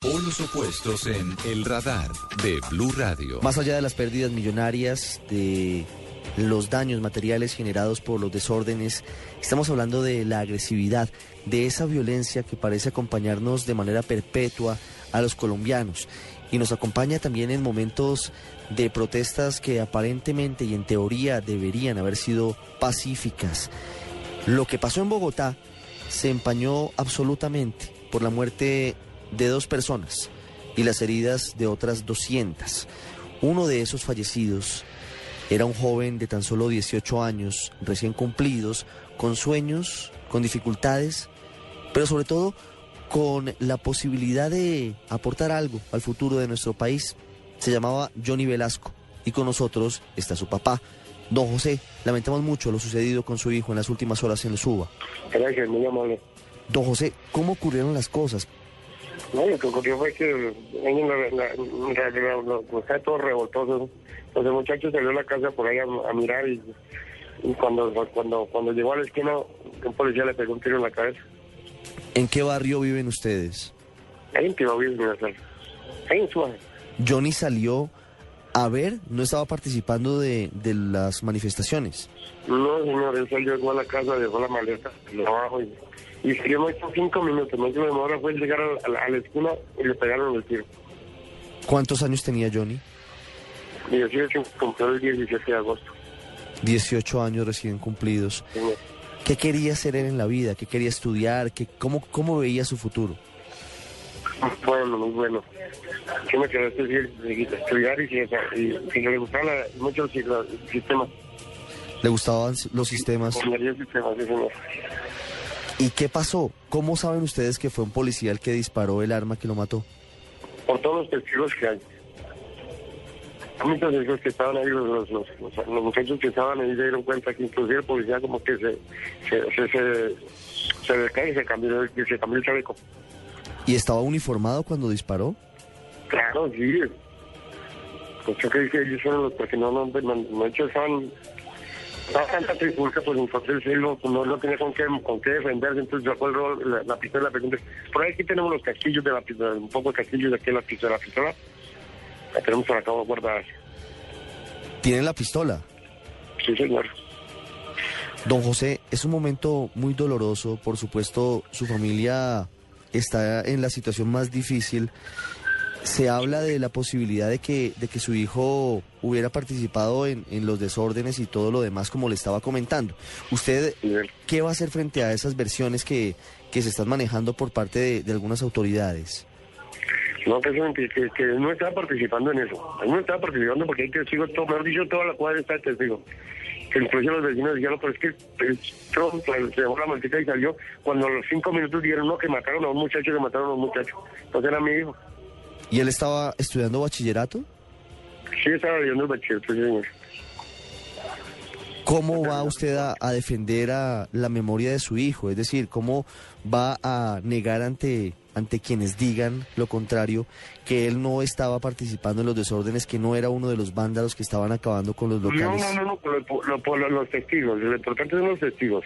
Polos opuestos en El Radar de Blue Radio. Más allá de las pérdidas millonarias, de los daños materiales generados por los desórdenes, estamos hablando de la agresividad, de esa violencia que parece acompañarnos de manera perpetua a los colombianos y nos acompaña también en momentos de protestas que aparentemente y en teoría deberían haber sido pacíficas. Lo que pasó en Bogotá se empañó absolutamente por la muerte de dos personas y las heridas de otras 200. Uno de esos fallecidos era un joven de tan solo 18 años, recién cumplidos, con sueños, con dificultades, pero sobre todo con la posibilidad de aportar algo al futuro de nuestro país. Se llamaba Johnny Velasco y con nosotros está su papá, don José. Lamentamos mucho lo sucedido con su hijo en las últimas horas en el Suba. Gracias, muy amable. Don José, ¿cómo ocurrieron las cosas? No, lo que ocurrió fue que la- pues, está todo revoltoso. Entonces el muchacho salió a la casa por ahí a, a mirar y, y cuando, cuando, cuando llegó a la esquina, un policía le pegó un tiro en la cabeza. ¿En qué barrio viven ustedes? Ahí en Tibabí, Universal. Ahí en Suárez. Johnny salió a ver, no estaba participando de, de las manifestaciones. No, señor, él salió llegó a la casa, dejó la maleta abajo y, y siguió no hizo cinco minutos. Que me demora fue llegar a la, a la esquina y le pegaron el tiro. ¿Cuántos años tenía Johnny? Y así se cumplió el 17 de agosto. 18 años recién cumplidos. señor. ¿Qué quería hacer él en la vida? ¿Qué quería estudiar? ¿Qué, cómo, ¿Cómo veía su futuro? Bueno, muy bueno. Yo me quedé estudiar, estudiar y, si, si le gustaban la- mucho si- los sistemas. ¿Le gustaban los sistemas? Ingeniería de sistemas, sí, señor. ¿Y qué pasó? ¿Cómo saben ustedes que fue un policía el que disparó el arma que lo mató? Por todos los testigos que hay. Hay muchos testigos que estaban ahí, los, los, los, los- muchachos que estaban ahí se dieron cuenta que inclusive el policía como que se se, se, se, se decae y se cambió, se cambió el chaleco. ¿Y estaba uniformado cuando disparó? Claro, sí. Pues yo creo que ellos fueron los porque no, no, no, no estaban, estaba tanta trifulca, pues entonces él no, no, no tenía con qué, con qué defenderse, entonces el rol, la, la pistola la pregunta. Por ahí aquí tenemos los casquillos de la pistola, un poco de casquillos de aquí la pistola, la pistola. La tenemos por acá guardada. ¿Tiene la pistola? Sí, señor. Don José, es un momento muy doloroso. Por supuesto, su familia está en la situación más difícil. Se habla de la posibilidad de que, de que su hijo hubiera participado en, en los desórdenes y todo lo demás, como le estaba comentando. ¿Usted qué va a hacer frente a esas versiones que, que se están manejando por parte de, de algunas autoridades? No, que, eso, que, que, no estaba participando en eso. Él no estaba participando porque hay testigos, todo, mejor dicho, toda la cuadra está testigo. Que incluso los vecinos dijeron, pero es que el Trump pues, se dejó la maldita y salió cuando a los cinco minutos dijeron, no, que mataron a un muchacho, que mataron a un muchacho. Entonces era mi hijo. ¿Y él estaba estudiando bachillerato? Sí, estaba el bachillerato, señor. ¿Cómo va usted a, a defender a la memoria de su hijo? Es decir, ¿cómo va a negar ante, ante quienes digan lo contrario que él no estaba participando en los desórdenes, que no era uno de los vándalos que estaban acabando con los No, locales? no, no, no, por, por- lo- por los testigos. Lo importante son los testigos.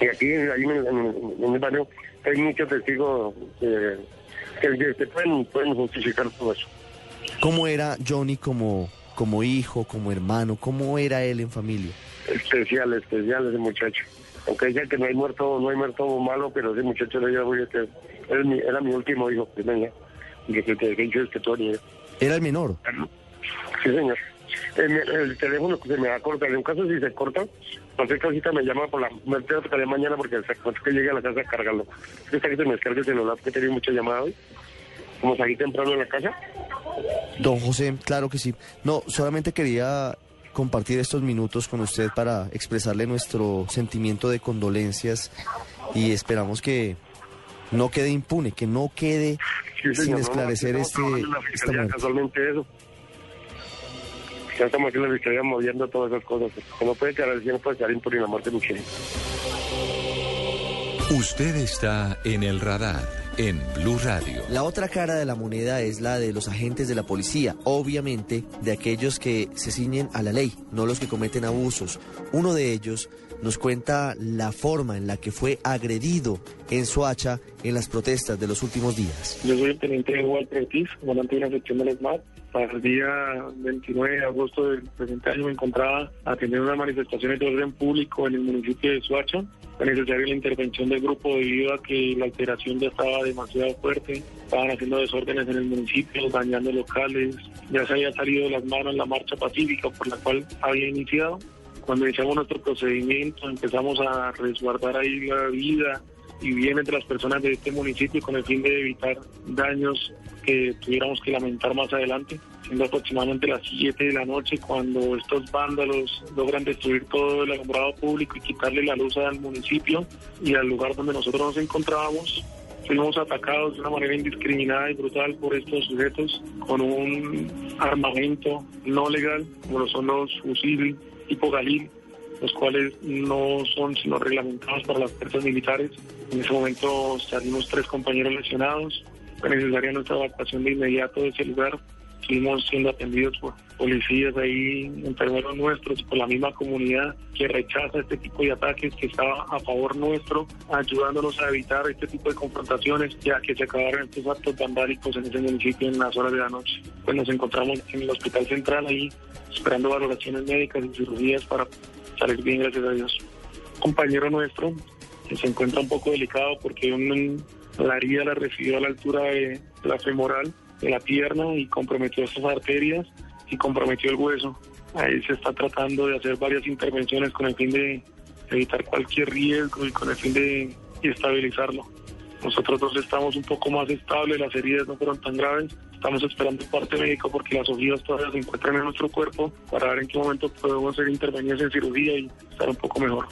Y aquí, ahí en, el- en el- en el barrio, hay muchos testigos eh, que, que- que pueden, pueden justificar todo eso. ¿Cómo era Johnny como, como hijo, como hermano? ¿Cómo era él en familia? Especial, especial ese muchacho. Aunque diga que no hay muerto, no hay muerto malo, pero ese muchacho le digo, que era mi, era mi último hijo, que venga. Y que te que este Tony. Era el menor. Sí, señor. El, el teléfono que se me va a cortar. En un caso, si se corta, cualquier cosita me llama por la. Me tengo que traer mañana porque cuando que llegue a la casa a cargarlo. Es que se me descargue el celular porque he tenido mucha llamada hoy. Como salí temprano en la casa. Don José, claro que sí. No, solamente quería compartir estos minutos con usted para expresarle nuestro sentimiento de condolencias y esperamos que no quede impune, que no quede Sí, sin señor, no, esclarecer aquí este, esta muerte. casualmente eso. Ya estamos aquí en la fiscalía moviendo todas esas cosas. No puede quedar, no puede quedar impune la muerte de Michelle. Usted está en el radar en Blue Radio. La otra cara de la moneda es la de los agentes de la policía, obviamente de aquellos que se ciñen a la ley, no los que cometen abusos. Uno de ellos nos cuenta la forma en la que fue agredido en Soacha en las protestas de los últimos días. Yo soy el teniente Walter Ortiz, comandante de la sección del ESMAD. Para el día 29 de agosto del presente año me encontraba atendiendo unas manifestaciones de orden público en el municipio de Suacha. Fue necesaria la intervención del grupo debido a que la alteración ya estaba demasiado fuerte. Estaban haciendo desórdenes en el municipio, dañando locales. Ya se había salido de las manos la marcha pacífica por la cual había iniciado. Cuando iniciamos nuestro procedimiento empezamos a resguardar ahí la vida y bienes de las personas de este municipio con el fin de evitar daños que tuviéramos que lamentar más adelante, siendo aproximadamente las 7 de la noche cuando estos vándalos logran destruir todo el alumbrado público y quitarle la luz al municipio y al lugar donde nosotros nos encontrábamos. Fuimos atacados de una manera indiscriminada y brutal por estos sujetos con un armamento no legal, como lo son los fusiles tipo Galil, los cuales no son sino reglamentados para las fuerzas militares. En ese momento salimos tres compañeros lesionados. Necesaria nuestra evacuación de inmediato de ese lugar. Seguimos siendo atendidos por policías ahí, enfermeros nuestros, por la misma comunidad que rechaza este tipo de ataques, que estaba a favor nuestro, ayudándonos a evitar este tipo de confrontaciones, ya que se acabaron estos actos vandálicos en ese municipio en las horas de la noche. Pues nos encontramos en el Hospital Central ahí, esperando valoraciones médicas y cirugías para salir bien, gracias a Dios. Compañero nuestro que se encuentra un poco delicado porque un, la herida la recibió a la altura de la femoral, de la pierna y comprometió estas arterias y comprometió el hueso. Ahí se está tratando de hacer varias intervenciones con el fin de evitar cualquier riesgo y con el fin de estabilizarlo. Nosotros dos estamos un poco más estables, las heridas no fueron tan graves. Estamos esperando parte médico porque las ojivas todavía se encuentran en nuestro cuerpo para ver en qué momento podemos hacer intervenciones en cirugía y estar un poco mejor.